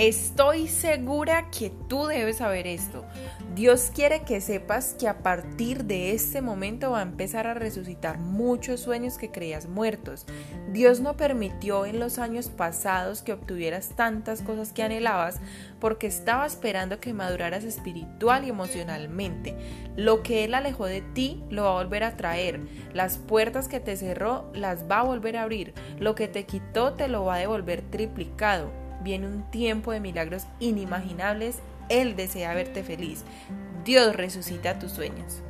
Estoy segura que tú debes saber esto. Dios quiere que sepas que a partir de este momento va a empezar a resucitar muchos sueños que creías muertos. Dios no permitió en los años pasados que obtuvieras tantas cosas que anhelabas porque estaba esperando que maduraras espiritual y emocionalmente. Lo que Él alejó de ti lo va a volver a traer. Las puertas que te cerró las va a volver a abrir. Lo que te quitó te lo va a devolver triplicado viene un tiempo de milagros inimaginables. Él desea verte feliz. Dios resucita tus sueños.